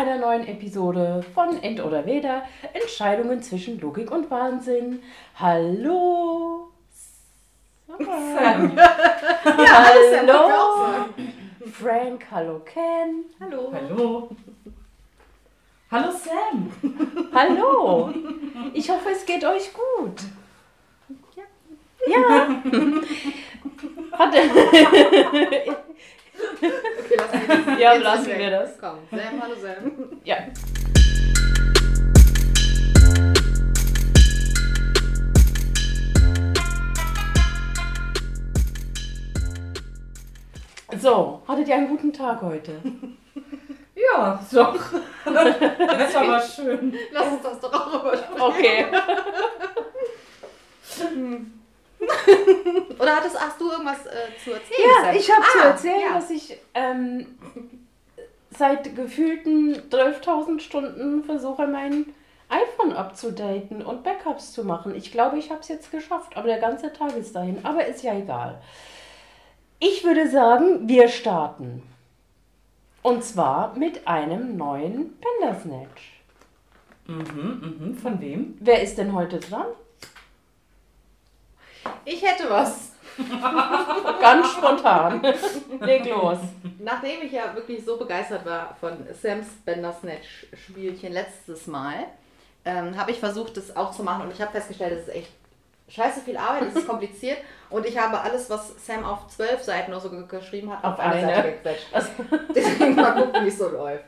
Einer neuen Episode von End oder Weder. Entscheidungen zwischen Logik und Wahnsinn. Hallo. Sam. hallo. Frank, hallo Ken. Hallo. Hallo. Hallo Sam. Hallo. Ich hoffe, es geht euch gut. Ja. Hat Okay, lassen wir das. Ja, lassen ist weg. wir das. Komm, Sam, hallo Sam. Ja. So, hattet ihr einen guten Tag heute? Ja, doch. Das war schön. Lass uns das doch auch übersprechen. Okay. Oder hattest, hast du irgendwas äh, zu erzählen? Ja, ich habe zu Ah, erzählen, ja. dass ich ähm, seit gefühlten 12.000 Stunden versuche, mein iPhone abzudaten und Backups zu machen. Ich glaube, ich habe es jetzt geschafft, aber der ganze Tag ist dahin. Aber ist ja egal. Ich würde sagen, wir starten. Und zwar mit einem neuen Pendersnatch. Mhm, mhm. Von wem? Wer ist denn heute dran? Ich hätte was. Ganz spontan. Leg los. Nachdem ich ja wirklich so begeistert war von Sam's Bandersnatch-Spielchen letztes Mal, ähm, habe ich versucht, das auch zu machen und ich habe festgestellt, es ist echt scheiße viel Arbeit, es ist kompliziert und ich habe alles, was Sam auf zwölf Seiten oder so ge- geschrieben hat, Auf auf, eine. Seite gequetscht. Also, Deswegen mal gucken, wie es so läuft.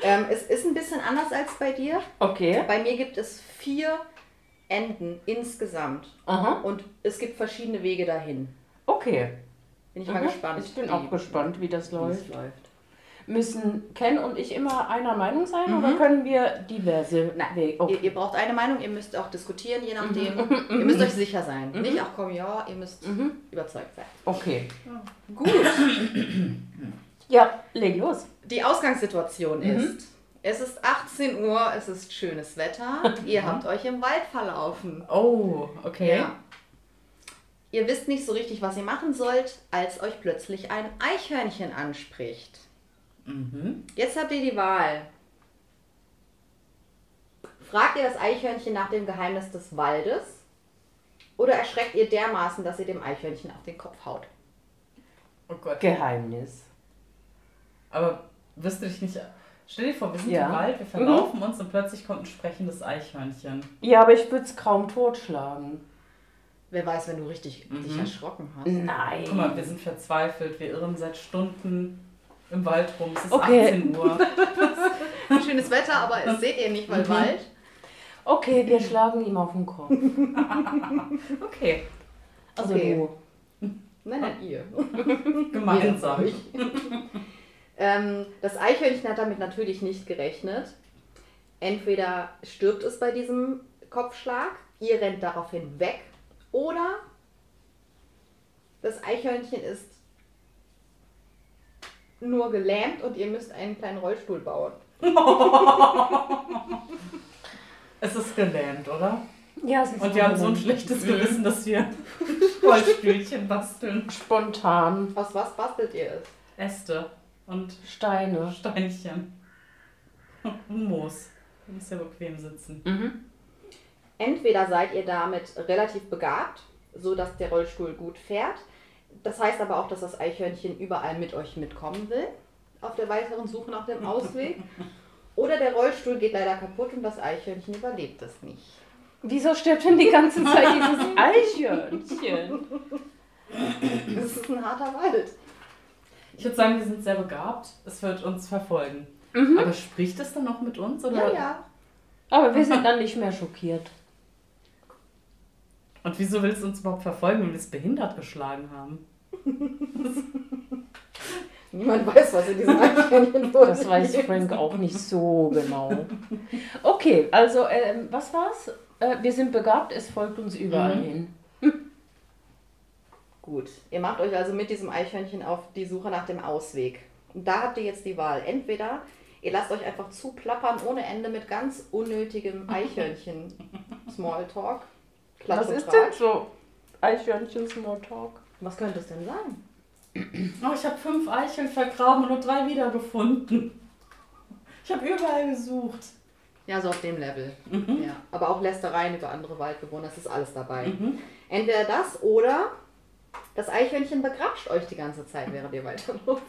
Ähm, es ist ein bisschen anders als bei dir. okay. Bei mir gibt es vier Enden insgesamt Aha. und es gibt verschiedene Wege dahin. Okay. Bin ich mal Mhm. gespannt. Ich bin auch gespannt, wie das läuft. läuft. Müssen Ken und ich immer einer Meinung sein oder können wir diverse Mhm. Nein, Wege? ihr, Okay. ihr braucht eine Meinung, ihr müsst auch diskutieren, je nachdem. ihr müsst euch sicher sein. Nicht auch komm, ja, ihr müsst Mhm. überzeugt sein. okay. Gut. Ja, leg los. Die Ausgangssituation Mhm. ist, es ist 18 Uhr, es ist schönes Wetter, ihr habt euch im Wald verlaufen. Oh, okay. Ja. Ihr wisst nicht so richtig, was ihr machen sollt, als euch plötzlich ein Eichhörnchen anspricht. Mhm. Jetzt habt ihr die Wahl. Fragt ihr das Eichhörnchen nach dem Geheimnis des Waldes oder erschreckt ihr dermaßen, dass ihr dem Eichhörnchen auf den Kopf haut? Oh Gott. Geheimnis. Aber wirst du dich nicht. Stell dir vor, wir sind Ja. im Wald, wir verlaufen uns und plötzlich kommt ein sprechendes Eichhörnchen. Ja, aber ich würde es kaum totschlagen. Wer weiß, wenn du richtig Mhm. dich erschrocken hast. Nein. Guck mal, wir sind verzweifelt, wir irren seit Stunden im Wald rum. Es ist Okay. 18 Uhr. Schönes Wetter, aber es seht ihr nicht, weil Mhm. Wald. Okay, wir schlagen ihm auf den Kopf. Okay, Also Okay. du. Nein, nein, ihr. gemeinsam. Ähm, das Eichhörnchen hat damit natürlich nicht gerechnet. Entweder stirbt es bei diesem Kopfschlag, ihr rennt daraufhin weg, oder das Eichhörnchen ist nur gelähmt und ihr müsst einen kleinen Rollstuhl bauen. Es ist gelähmt, oder? Ja, es ist Und wir haben so ein schlechtes Gewissen, dass wir Rollstühlchen basteln. Spontan. Aus was bastelt ihr es? Äste und Steine. Steinchen. Und Moos. Du musst ja bequem sitzen. Mhm. Entweder seid ihr damit relativ begabt, so dass der Rollstuhl gut fährt. Das heißt aber auch, dass das Eichhörnchen überall mit euch mitkommen will, auf der weiteren Suche nach dem Ausweg. Oder der Rollstuhl geht leider kaputt und das Eichhörnchen überlebt es nicht. Wieso stirbt denn die ganze Zeit dieses Eichhörnchen? Das ist ein harter Wald. Ich würde sagen, wir sind sehr begabt. Es wird uns verfolgen. Aber spricht es dann noch mit uns? Oder? Ja, ja. Aber wir sind dann nicht mehr schockiert. Und wieso willst du uns überhaupt verfolgen, wenn wir es behindert geschlagen haben? Niemand weiß, was in diesem Eichhörnchen vor Das weiß. Frank auch nicht so genau. Okay, also ähm, was war's? Äh, wir sind begabt, es folgt uns überall Mhm. hin. Gut, ihr macht euch also mit diesem Eichhörnchen auf die Suche nach dem Ausweg. Und da habt ihr jetzt die Wahl. Entweder ihr lasst euch einfach zuplappern ohne Ende mit ganz unnötigem Eichhörnchen Smalltalk. Was ist denn so Eichhörnchen Smalltalk? Was könnte es denn sein? Oh, ich habe fünf Eicheln vergraben und nur drei wiedergefunden. Ich habe überall gesucht. Ja, so auf dem Level. Mhm. Ja. Aber auch Lästereien über andere Waldbewohner, das ist alles dabei. Entweder das oder das Eichhörnchen begrapscht euch die ganze Zeit, während ihr weiterläuft.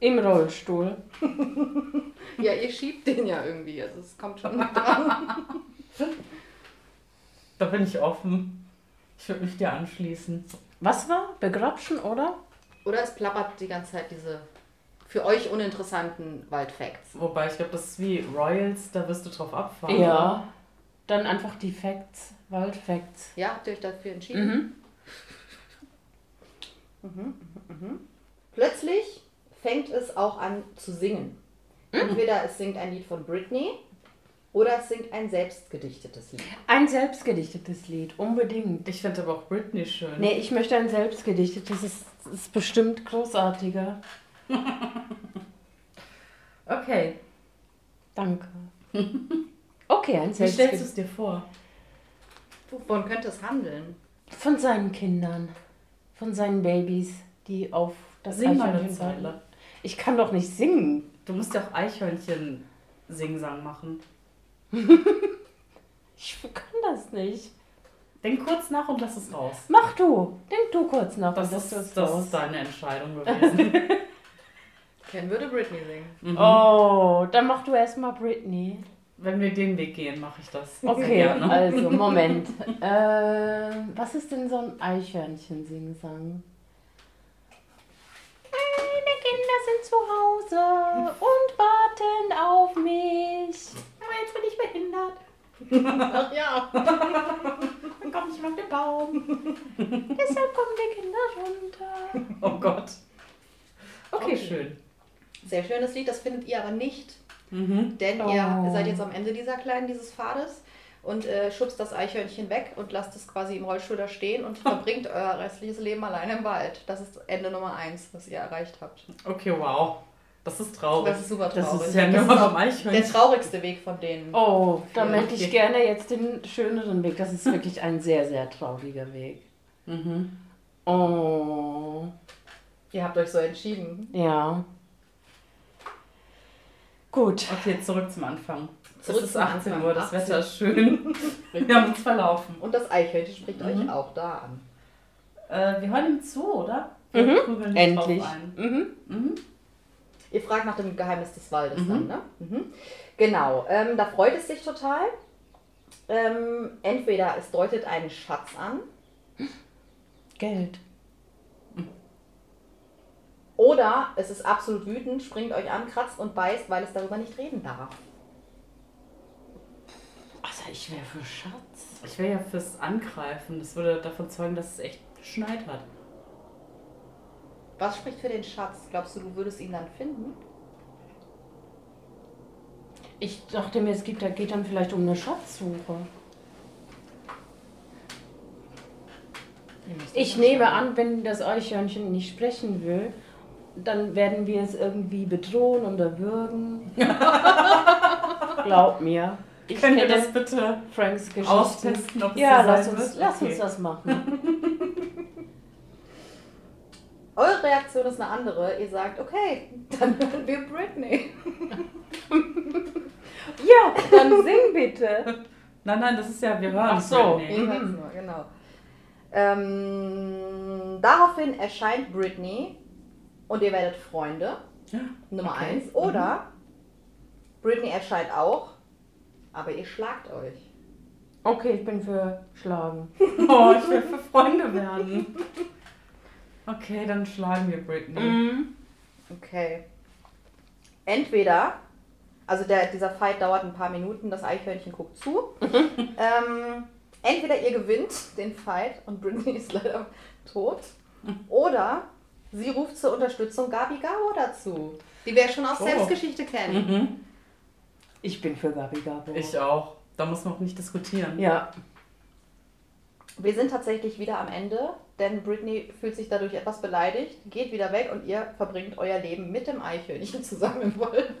Im Rollstuhl. Ja, ihr schiebt den ja irgendwie. Also es kommt schon mit dran. Da bin ich offen. Ich würde mich dir anschließen. Was war? Begrapschen, oder? Oder es plappert die ganze Zeit diese für euch uninteressanten Waldfacts. Wobei, ich glaube, das ist wie Royals, da wirst du drauf abfahren. Ja. Dann einfach die Facts, Waldfacts. Ja, habt ihr euch dafür entschieden? Mhm. Plötzlich fängt es auch an zu singen. Entweder es singt ein Lied von Britney oder es singt ein selbstgedichtetes Lied. Ein selbstgedichtetes Lied, unbedingt. Ich finde aber auch Britney schön. Nee, ich möchte ein selbstgedichtetes. Das ist, das ist bestimmt großartiger. Okay, Danke. Okay, ein wie stellst du es selbstgedichtetes. dir vor? Wovon könnte es handeln? Von seinen Kindern. Von seinen Babys, die auf das Sing mal eine Eichhörnchen Zeile. Ich kann doch nicht singen. Du musst ja auch Eichhörnchen-Singsang machen. Ich kann das nicht. Denk kurz nach und lass es raus. Mach du. Denk du kurz nach. Das, und ist, lass es das raus. ist deine Entscheidung gewesen. Ken würde Britney singen. Mhm. Oh, dann mach du erstmal Britney. Wenn wir den Weg gehen, mache ich das. Okay, gerne. also Moment. äh, was ist denn so ein Eichhörnchen-Singsang? Meine Kinder sind zu Hause und warten auf mich. Aber jetzt bin ich behindert. Ach ja. Dann komme ich auf den Baum. Deshalb kommen die Kinder runter. Oh Gott. Okay, Okay. schön. Sehr schönes Lied, das findet ihr aber nicht, Mhm. denn Oh. ihr seid jetzt am Ende dieser kleinen, dieses Pfades und äh, schubst das Eichhörnchen weg und lasst es quasi im Rollstuhl da stehen und verbringt euer restliches Leben alleine im Wald. Das ist Ende Nummer eins, was ihr erreicht habt. Okay, wow. Das ist traurig. Das ist super Das traurig. ist ja das nur ist beim auch Eichhörnchen. der traurigste Weg von denen. Oh, da Ja, möchte ich gerne jetzt den schöneren Weg. Das ist wirklich ein sehr, sehr trauriger Weg. Mhm. Oh, Ihr habt euch so entschieden. ja. Gut. Okay, zurück zum Anfang. Zurück es ist zum 18 Anfang. Uhr, das 18. Wetter ist schön. Wir haben uns verlaufen. Und das Eichhörnchen spricht Mhm. euch auch da an. Äh, wir hören ihm zu, oder? Mhm. Wir nicht Endlich. drauf ein. Mhm. Mhm. Ihr fragt nach dem Geheimnis des Waldes Mhm. dann, ne? Mhm. Genau, ähm, da freut es sich total. Ähm, entweder es deutet einen Schatz an Geld. Oder es ist absolut wütend, springt euch an, kratzt und beißt, weil es darüber nicht reden darf. Also ich wäre für Schatz. Ich wäre ja fürs Angreifen. Das würde davon zeugen, dass es echt geschneit hat. Was spricht für den Schatz? Glaubst du, du würdest ihn dann finden? Ich dachte mir, es gibt, da geht dann vielleicht um eine Schatzsuche. Ich nehme an, wenn das Eichhörnchen nicht sprechen will, dann werden wir es irgendwie bedrohen oder würgen. Glaub mir. Ich Können wir kenne das bitte Franks Geschichte. austesten, ob es Ja, so lass uns, lass Okay. uns das machen. Eure Reaktion ist eine andere. Ihr sagt, okay, dann hören wir Britney. Ja, dann sing bitte. Nein, nein, das ist ja, wir hören Ach so. Britney. Nur, genau. Ähm, daraufhin erscheint Britney und ihr werdet Freunde. Nummer Okay. eins. Oder Britney erscheint auch, aber ihr schlagt euch. Okay, ich bin für Schlagen. Oh, ich will für Freunde werden. Okay, dann schlagen wir Britney. Mhm. Okay. Entweder, also der, dieser Fight dauert ein paar Minuten, das Eichhörnchen guckt zu. ähm, entweder ihr gewinnt den Fight und Britney ist leider tot. Oder sie ruft zur Unterstützung Gabi Gabo dazu. Die wir schon aus Oh. Selbstgeschichte kennen. Mhm. Ich bin für Gabi Gabo. Ich auch. Da muss man auch nicht diskutieren. Ja. Wir sind tatsächlich wieder am Ende, denn Britney fühlt sich dadurch etwas beleidigt, geht wieder weg und ihr verbringt euer Leben mit dem Eichhörnchen zusammen im Wald.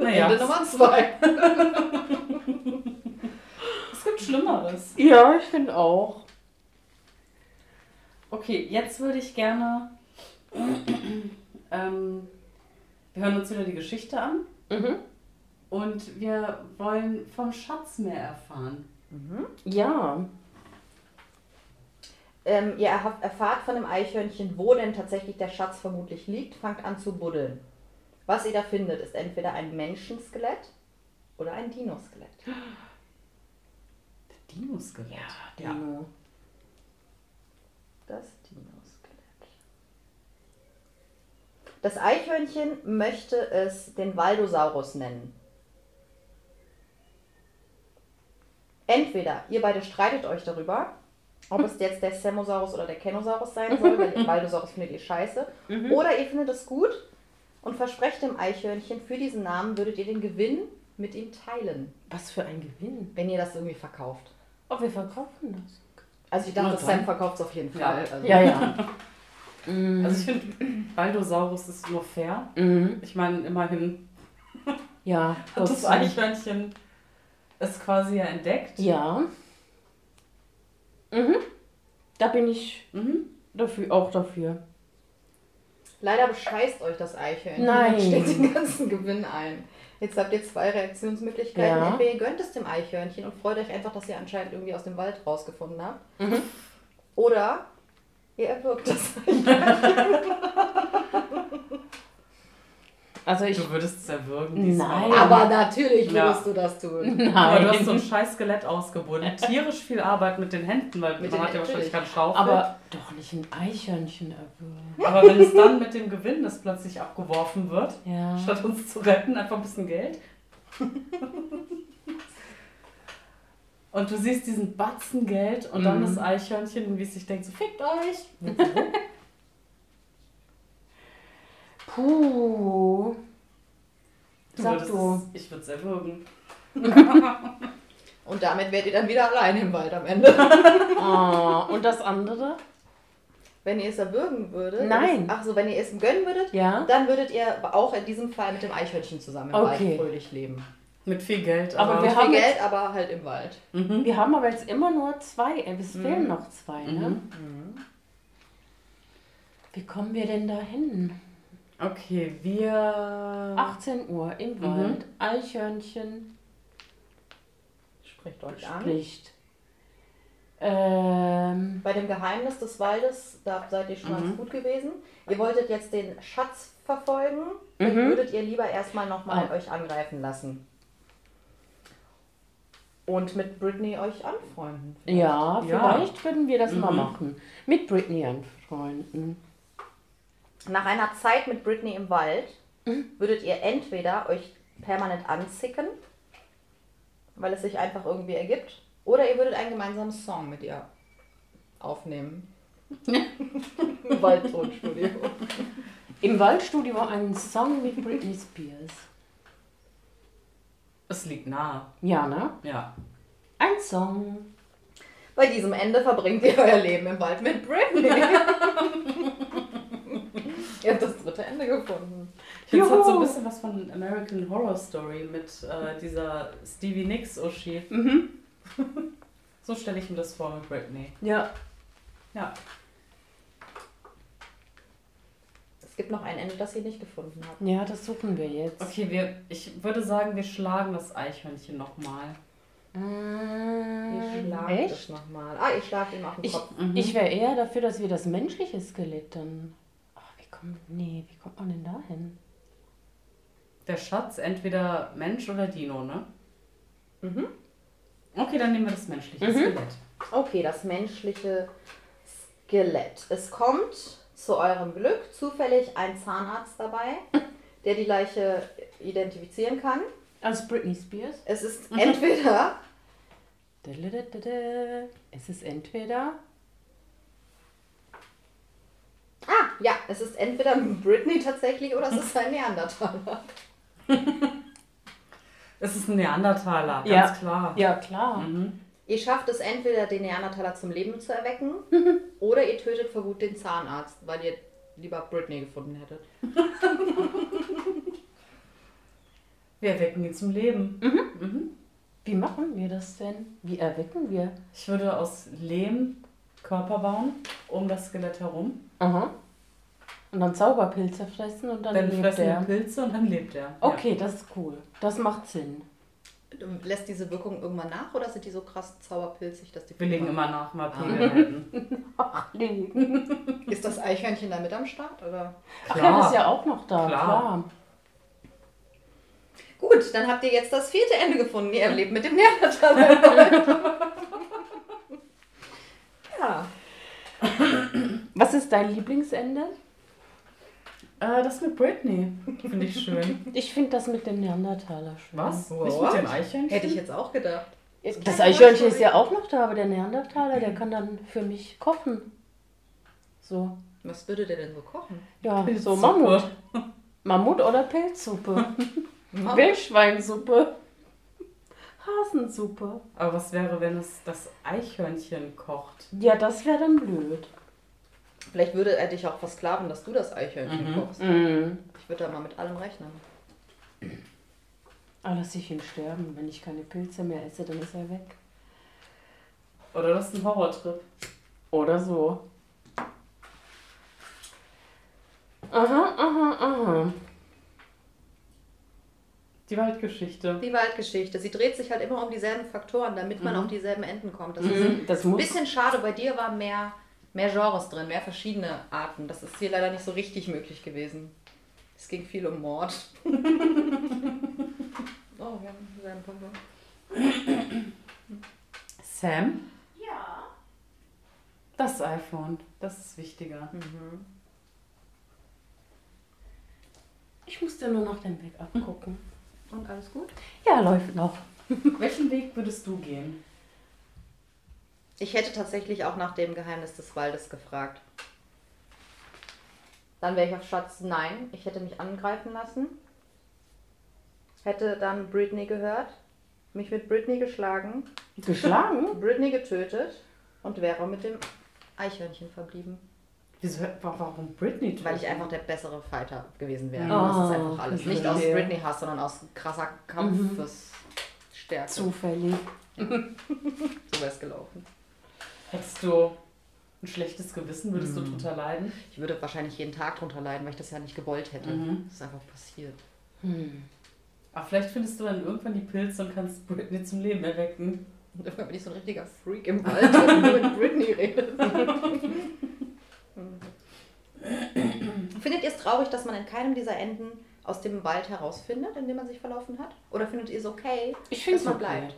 Naja, Ende Nummer zwei. es gibt Schlimmeres. Ja, ich finde auch. Okay, jetzt würde ich gerne. ähm, hören uns wieder die Geschichte an Mhm. und wir wollen vom Schatz mehr erfahren. Ja. Ähm, ihr erfahrt von dem Eichhörnchen, wo denn tatsächlich der Schatz vermutlich liegt, fangt an zu buddeln. Was ihr da findet, ist entweder ein Menschenskelett oder ein Dinoskelett. Dinoskelett. Ja, Dino. Das Dinoskelett. Das Eichhörnchen möchte es den Waldosaurus nennen. Entweder ihr beide streitet euch darüber, ob es jetzt der Semosaurus oder der Kenosaurus sein soll, weil den Waldosaurus findet ihr scheiße. Oder ihr findet es gut und versprecht dem Eichhörnchen, für diesen Namen würdet ihr den Gewinn mit ihm teilen, Was für ein Gewinn. wenn ihr das irgendwie verkauft. Oh, wir verkaufen das. Also ich dachte, Sam verkauft es auf jeden Ja. Fall. Also Ja, ja. Mhm. Also ich finde, Baldosaurus ist nur fair. Mhm. Ich meine, immerhin Ja, hat das Eichhörnchen es quasi ja entdeckt. Ja. Mhm. Da bin ich Mhm. dafür, auch dafür. Leider bescheißt euch das Eichhörnchen Nein. und stellt den ganzen Gewinn ein. Jetzt habt ihr zwei Reaktionsmöglichkeiten. Ja. Entweder ihr gönnt es dem Eichhörnchen und freut euch einfach, dass ihr anscheinend irgendwie aus dem Wald rausgefunden habt. Mhm. Oder ihr erwürgt das. Also ich. Du würdest es erwürgen. diesmal. Nein. Aber natürlich Ja. würdest du das tun. Aber du hast so ein Nein. scheiß Skelett ausgebunden. Tierisch viel Arbeit mit den Händen, weil Mit man hat ja wahrscheinlich natürlich. keine Schaufel. Aber doch nicht ein Eichhörnchen erwürgen. Aber wenn es dann mit dem Gewinn, das plötzlich abgeworfen wird, Ja. statt uns zu retten, einfach ein bisschen Geld. Und du siehst diesen Batzen Geld und dann Mhm. das Eichhörnchen, wie es sich denkt, so fickt euch. Puh. Sag du. Es, ich würde es erwürgen. Und damit werdet ihr dann wieder allein im Wald am Ende. Oh, und das andere? Wenn ihr es erwürgen würdet. Nein. Ach so, wenn ihr es ihm gönnen würdet, Ja. dann würdet ihr auch in diesem Fall mit dem Eichhörnchen zusammen im Okay. Wald fröhlich leben. Mit viel Geld. Aber Aber, wir Viel haben jetzt- Geld, aber halt im Wald. Mhm. Wir haben aber jetzt immer nur zwei. äh, Es fehlen noch zwei, ne? Mhm. Wie kommen wir denn da hin? Okay, wir. 18 Uhr im Wald. Eichhörnchen Spricht euch an. spricht. Ähm, Bei dem Geheimnis des Waldes, da seid ihr schon ganz Mhm. gut gewesen. Ihr wolltet jetzt den Schatz verfolgen. Mhm. würdet ihr lieber erstmal nochmal Ah. euch angreifen lassen. Und mit Britney euch anfreunden. ja, Ja. vielleicht würden wir das mal Mhm. machen. Mit Britney anfreunden. Nach einer Zeit mit Britney im Wald Mhm. würdet ihr entweder euch permanent anzicken, weil es sich einfach irgendwie ergibt, oder ihr würdet einen gemeinsamen Song mit ihr aufnehmen. Im Waldtonstudio. Im Waldstudio einen Song mit Britney Spears. Es liegt nahe. Ja, ne? Ja. Ein Song. Bei diesem Ende verbringt ihr euer Leben im Wald mit Britney. ihr habt das dritte Ende gefunden. Ich finde, es hat so ein bisschen was von American Horror Story mit äh, dieser Stevie Nicks Uschi. Mhm. So stelle ich mir das vor mit Britney. Ja. Ja. Es gibt noch ein Ende, das ihr nicht gefunden habt. Ja, das suchen wir jetzt. Okay, wir, ich würde sagen, wir schlagen das Eichhörnchen nochmal. Ihr Äh, schlagt echt? es nochmal. Ah, ihr schlagt ihm auf den Ich, Kopf. ich wäre eher dafür, dass wir das menschliche Skelett dann. Ach, wie kommt. Nee, wie kommt man denn da hin? Der Schatz, entweder Mensch oder Dino, ne? Mhm. Okay, dann nehmen wir das menschliche Mhm. Skelett. Okay, das menschliche Skelett. Es kommt zu eurem Glück zufällig ein Zahnarzt dabei, der die Leiche identifizieren kann. Als Britney Spears? Es ist entweder Dadadadada. Es ist entweder. Ah, ja, es ist entweder Britney tatsächlich oder es ist ein Neandertaler. Es ist ein Neandertaler, ganz Ja. klar. Ja, klar. Mhm. Ihr schafft es entweder, den Neandertaler zum Leben zu erwecken oder ihr tötet vor Wut den Zahnarzt, weil ihr lieber Britney gefunden hättet. Wir erwecken ihn zum Leben. Mhm. Wie machen wir das denn? Wie erwecken wir? Ich würde aus Lehm Körper bauen, um das Skelett herum. Aha. Und dann Zauberpilze fressen und dann, Dann lebt fressen er. die Pilze und dann lebt er. Okay, das ist cool. Das macht Sinn. Lässt diese Wirkung irgendwann nach oder sind die so krass zauberpilzig, dass die. Wir legen immer nach, mal. Ach, nee. Ist das Eichhörnchen da mit am Start? Oder? Ach ja, das ist ja auch noch da. Klar. Klar. Gut, dann habt ihr jetzt das vierte Ende gefunden. Ihr lebt mit dem Neandertaler. ja. Was ist dein Lieblingsende? Äh, das mit Britney finde ich schön. Ich finde das mit dem Neandertaler schön. Was? What? Nicht mit dem Eichhörnchen? Hätte ich jetzt auch gedacht. Das Eichhörnchen ist ja auch noch da, aber der Neandertaler, der kann dann für mich kochen. So. Was würde der denn so kochen? Ja, so Pilzsuppe. Mammut. Mammut oder Pilzsuppe. Wildschweinsuppe. Hasensuppe. Aber was wäre, wenn es das Eichhörnchen kocht? Ja, das wäre dann blöd. Vielleicht würde er dich auch versklaven, dass du das Eichhörnchen Mhm. kochst. Mhm. Ich würde da mal mit allem rechnen. Aber lass ich ihn sterben. Wenn ich keine Pilze mehr esse, dann ist er weg. Oder das ist ein Horrortrip. Oder so. Aha, aha, aha. Die Waldgeschichte. Die Waldgeschichte. Sie dreht sich halt immer um dieselben Faktoren, damit man Mhm. auf dieselben Enden kommt. Das ist Mhm, Das ein muss. bisschen schade. Bei dir waren mehr, mehr Genres drin, mehr verschiedene Arten. Das ist hier leider nicht so richtig möglich gewesen. Es ging viel um Mord. oh, wir haben dieselben Punkte. Sam? Ja. Das iPhone. Das ist wichtiger. Mhm. Ich musste nur nach dem Backup gucken. Und alles gut? Ja, läuft noch. Welchen Weg würdest du gehen? Ich hätte tatsächlich auch nach dem Geheimnis des Waldes gefragt. Dann wäre ich auf Schatz nein. Ich hätte mich angreifen lassen. Hätte dann Britney gehört. Mich mit Britney geschlagen. Geschlagen? Britney getötet. Und wäre mit dem Eichhörnchen verblieben. Wieso, wa- warum Britney? Weil ich einfach der bessere Fighter gewesen wäre. Mhm. das ist Oh, einfach alles. Nicht aus. Britney-Hass, sondern aus krasser Kampfesstärke. Zufällig. So wäre es gelaufen. Hättest du ein schlechtes Gewissen, würdest du Mhm. drunter leiden? Ich würde wahrscheinlich jeden Tag drunter leiden, weil ich das ja nicht gewollt hätte. Mhm. Das ist einfach passiert. Hm. Aber vielleicht findest du dann irgendwann die Pilze und kannst Britney zum Leben erwecken. Und irgendwann bin ich so ein richtiger Freak im Wald, der nur mit Britney redet. findet ihr es traurig, dass man in keinem dieser Enden aus dem Wald herausfindet, in dem man sich verlaufen hat? Oder findet ihr es okay, Ich finde dass es man okay. bleibt?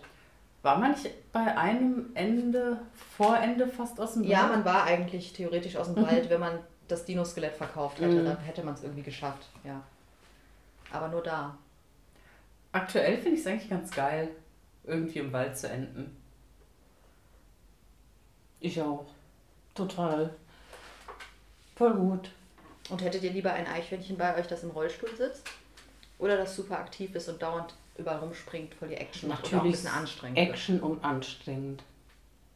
War man nicht bei einem Ende, Vorende fast aus dem Ja, Wald? man war eigentlich theoretisch aus dem Wald, wenn man das Dino-Skelett verkauft hätte, Mhm. dann hätte man es irgendwie geschafft, ja. Aber nur da. Aktuell finde ich es eigentlich ganz geil, irgendwie im Wald zu enden. Ich auch. Total. Voll gut. Und hättet ihr lieber ein Eichhörnchen bei euch, das im Rollstuhl sitzt? Oder das super aktiv ist und dauernd überall rumspringt, voll die Action macht und auch ein Natürlich bisschen anstrengend wird? Action und anstrengend.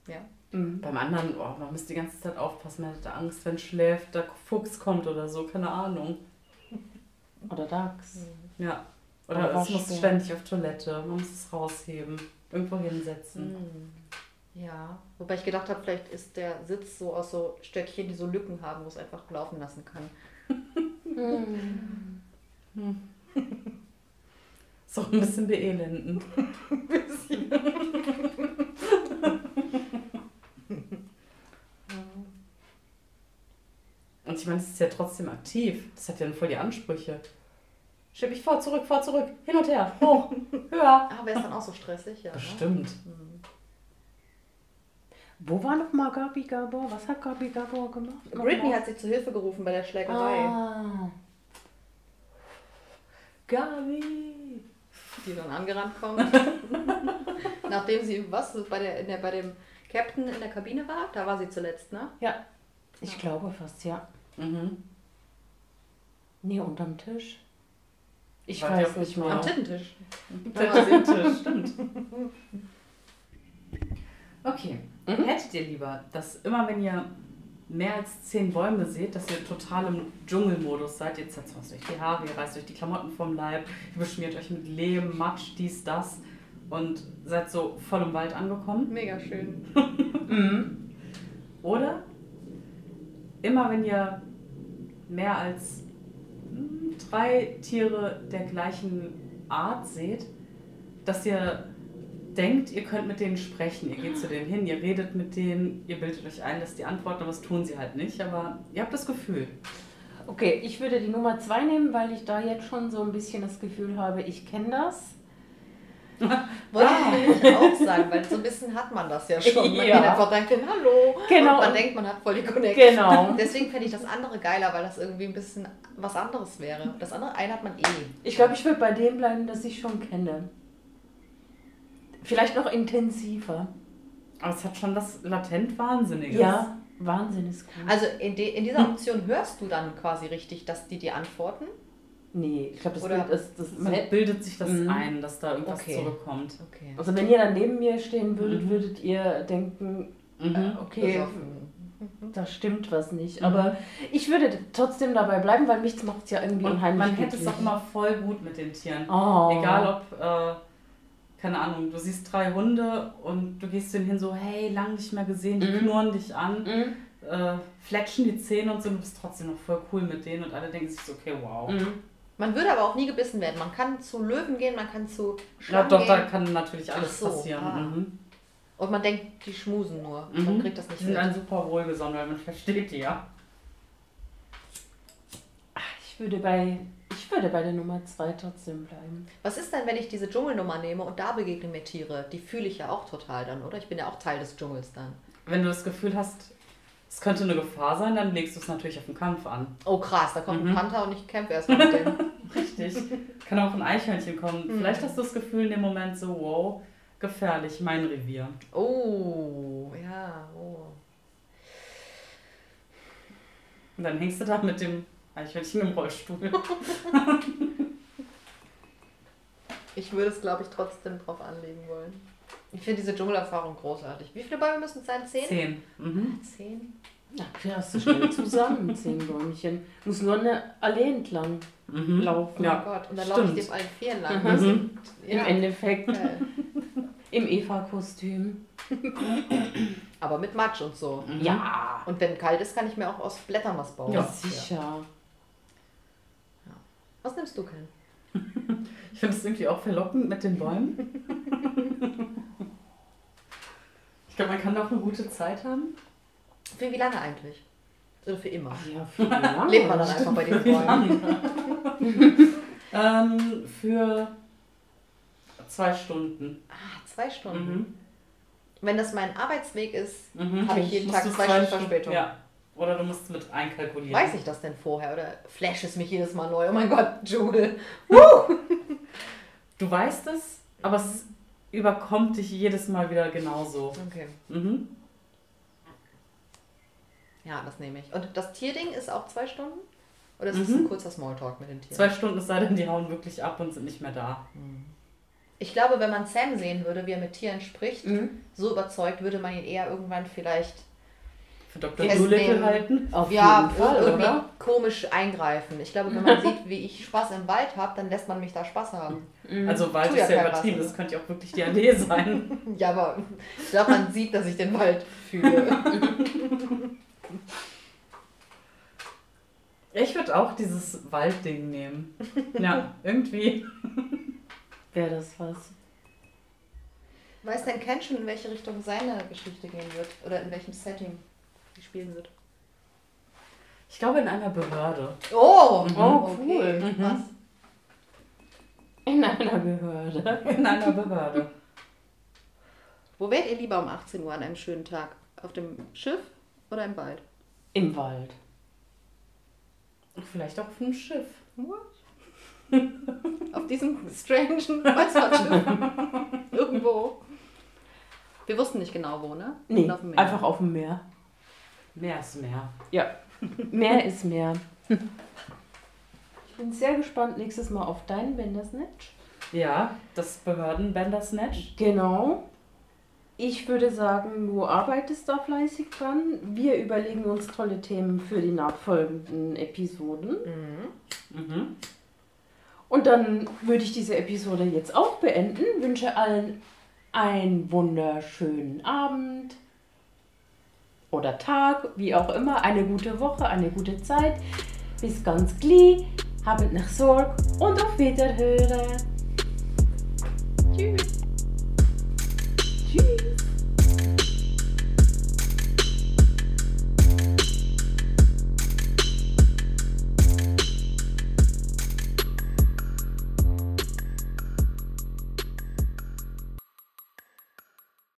Ja. Mhm. Beim anderen, oh, man müsste die ganze Zeit aufpassen, man hätte Angst, wenn schläft, der Fuchs kommt oder so, keine Ahnung. Oder Dachs. Ja. Aber Oder es muss ständig auf Toilette, man muss es rausheben, irgendwo hinsetzen. Hm. Ja, wobei ich gedacht habe, vielleicht ist der Sitz so aus so Stöckchen, die so Lücken haben, wo es einfach laufen lassen kann. Mhm. Ist auch ein bisschen beelendend. Und ich meine, es ist ja trotzdem aktiv. Das hat ja voll die Ansprüche. Schieb ich vor, zurück, vor, zurück, hin und her, hoch, höher. Ah, wäre es dann auch so stressig? Ja, ne? Bestimmt. Hm. Wo war noch mal Gabi Gabor? Was hat Gabi Gabor gemacht? Britney hat sie zu Hilfe gerufen bei der Schlägerei, Ah. Gabi. Die dann angerannt kommt. Nachdem sie, was, bei, der, in der, bei dem Captain in der Kabine war? Da war sie zuletzt, ne? Ja. Ich glaube fast, ja. Mhm. Nee, unterm Tisch. Ich Warte weiß nicht mehr. Am Tittentisch. Tisch, stimmt. Okay. Mhm. Hättet ihr lieber, dass immer wenn ihr mehr als zehn Bäume seht, dass ihr total im Dschungelmodus seid, ihr zerzaust euch die Haare, ihr reißt euch die Klamotten vom Leib, ihr beschmiert euch mit Lehm, Matsch, dies, das und seid so voll im Wald angekommen? Mega schön. Mhm. Oder immer wenn ihr mehr als hm, drei Tiere der gleichen Art seht, dass ihr denkt, ihr könnt mit denen sprechen. Ihr geht zu denen hin, ihr redet mit denen, ihr bildet euch ein, dass die antworten, aber das tun sie halt nicht. Aber ihr habt das Gefühl. Okay, ich würde die Nummer zwei nehmen, weil ich da jetzt schon so ein bisschen das Gefühl habe, ich kenne das. Wollte ich auch sagen, weil so ein bisschen hat man das ja schon. Man Ja. geht einfach denkt, Hallo. Genau. Und man denkt, man hat voll die Connection. Genau. Deswegen fände ich das andere geiler, weil das irgendwie ein bisschen was anderes wäre. Das andere eine hat man eh. Ich glaube, ich würde bei dem bleiben, das ich schon kenne. Vielleicht noch intensiver. Aber es hat schon was latent Wahnsinniges. Ja, Wahnsinn ist gut. Also in, de, in dieser Option hörst du dann quasi richtig, dass die dir antworten. Nee, ich glaube, das Oder- Bild ist das Man bildet sich das Mhm. ein, dass da irgendwas Okay. zurückkommt. Okay. Also wenn ihr dann neben mir stehen würdet, Mhm. würdet ihr denken, Mhm. äh, okay, da stimmt was nicht. Mhm. Aber ich würde trotzdem dabei bleiben, weil mich macht es ja irgendwie Und unheimlich man hätte es auch immer voll gut mit den Tieren. Oh. Egal ob, äh, keine Ahnung, du siehst drei Hunde und du gehst zu denen hin so, hey, lang nicht mehr gesehen, die Mhm. knurren dich an, Mhm. äh, fletschen die Zähne und so, du bist trotzdem noch voll cool mit denen und alle denken sich so, okay, wow. Mhm. Man würde aber auch nie gebissen werden. Man kann zu Löwen gehen, man kann zu Ja, Schlangen doch, da kann natürlich alles so, passieren. ah. Mhm. Und man denkt, die schmusen nur. Mhm. Man kriegt das Die nicht sind mit. ein super wohlgesonnen, weil man versteht die ja. Ich würde bei würde bei der Nummer zwei trotzdem bleiben. Was ist denn, wenn ich diese Dschungelnummer nehme und da begegnen mir Tiere? Die fühle ich ja auch total dann, oder? Ich bin ja auch Teil des Dschungels dann. Wenn du das Gefühl hast, es könnte eine Gefahr sein, dann legst du es natürlich auf den Kampf an. Oh krass, da kommt Mhm. ein Panther und ich kämpfe erstmal mit dem. Richtig. Kann auch ein Eichhörnchen kommen. Mhm. Vielleicht hast du das Gefühl in dem Moment so, wow, gefährlich, mein Revier. Oh, ja, oh. Und dann hängst du da mit dem Eichhörnchen im Rollstuhl. Ich würde es, glaube ich, trotzdem drauf anlegen wollen. Ich finde diese Dschungelerfahrung großartig. Wie viele Bäume müssen es sein? Zehn? Zehn. Mhm. Zehn? Na, kriegst du schnell zusammen, zehn Bäumchen. Muss nur eine Allee entlang Mhm. laufen. Oh Ja, Gott, und dann laufe ich auf allen Vieren lang. Mhm. du? Mhm. Im Ja. Endeffekt Geil. im Eva-Kostüm. Aber mit Matsch und so. Mhm. Ja, Und wenn kalt ist, kann ich mir auch aus Blättern was bauen. ja, sicher. Was nimmst du, Ken? Ich finde es irgendwie auch verlockend mit den Bäumen. Ich glaube, man kann da auch eine gute Zeit haben. Für wie lange eigentlich? Oder für immer? Ja, viel lange. Lebt man dann einfach bei den Bäumen? Ähm, für zwei Stunden. Ah, zwei Stunden. Mhm. Wenn das mein Arbeitsweg ist, Mhm. Habe ich jeden Tag zwei Stunden Verspätung. Ja. Oder du musst es mit einkalkulieren. weiß ich das denn vorher oder flash es mich jedes Mal neu? Oh mein Gott, Dschungel. Du weißt es, aber es überkommt dich jedes Mal wieder genauso. Okay. Mhm. Ja, das nehme ich. Und das Tierding ist auch zwei Stunden? Oder ist es Mhm. ein kurzer Smalltalk mit den Tieren? Zwei Stunden, es sei denn, die hauen wirklich ab und sind nicht mehr da. Ich glaube, wenn man Sam sehen würde, wie er mit Tieren spricht, Mhm. so überzeugt, würde man ihn eher irgendwann vielleicht Für Dr. Doolittle halten. Auf ja, jeden Fall, irgendwie oder? komisch eingreifen. Ich glaube, wenn man sieht, wie ich Spaß im Wald habe, dann lässt man mich da Spaß haben. Mhm. Also Wald ja ist ja übertrieben, das könnte ja auch wirklich die Allee sein. Ja, aber ich glaube, man sieht, dass ich den Wald fühle. Ich würde auch dieses Waldding nehmen. Ja, irgendwie. Wäre das was. Weiß denn Ken schon, in welche Richtung seine Geschichte gehen wird? Oder in welchem Setting spielen wird? Ich glaube in einer Behörde. Oh, Oh, okay. cool. Mhm. Was? In einer Behörde. In einer Behörde. Wo wärt ihr lieber um 18 Uhr an einem schönen Tag? Auf dem Schiff oder im Wald? Im Wald. Vielleicht auch auf einem Schiff. Auf diesem strangen Kreuzfahrtschiff. Irgendwo. Wir wussten nicht genau wo, ne? Nee, auf dem Meer. einfach auf dem Meer. Mehr ist mehr. Ja, mehr ist mehr. Ich bin sehr gespannt nächstes Mal auf deinen Bandersnatch. Ja, das Behörden-Bandersnatch. Genau. Ich würde sagen, du arbeitest da fleißig dran. Wir überlegen uns tolle Themen für die nachfolgenden Episoden. Mhm. Mhm. Und dann würde ich diese Episode jetzt auch beenden. Wünsche allen einen wunderschönen Abend oder Tag, wie auch immer, eine gute Woche, eine gute Zeit. bis ganz gleich, habt nicht Sorge und auf Wiederhören. Tschüss. Tschüss.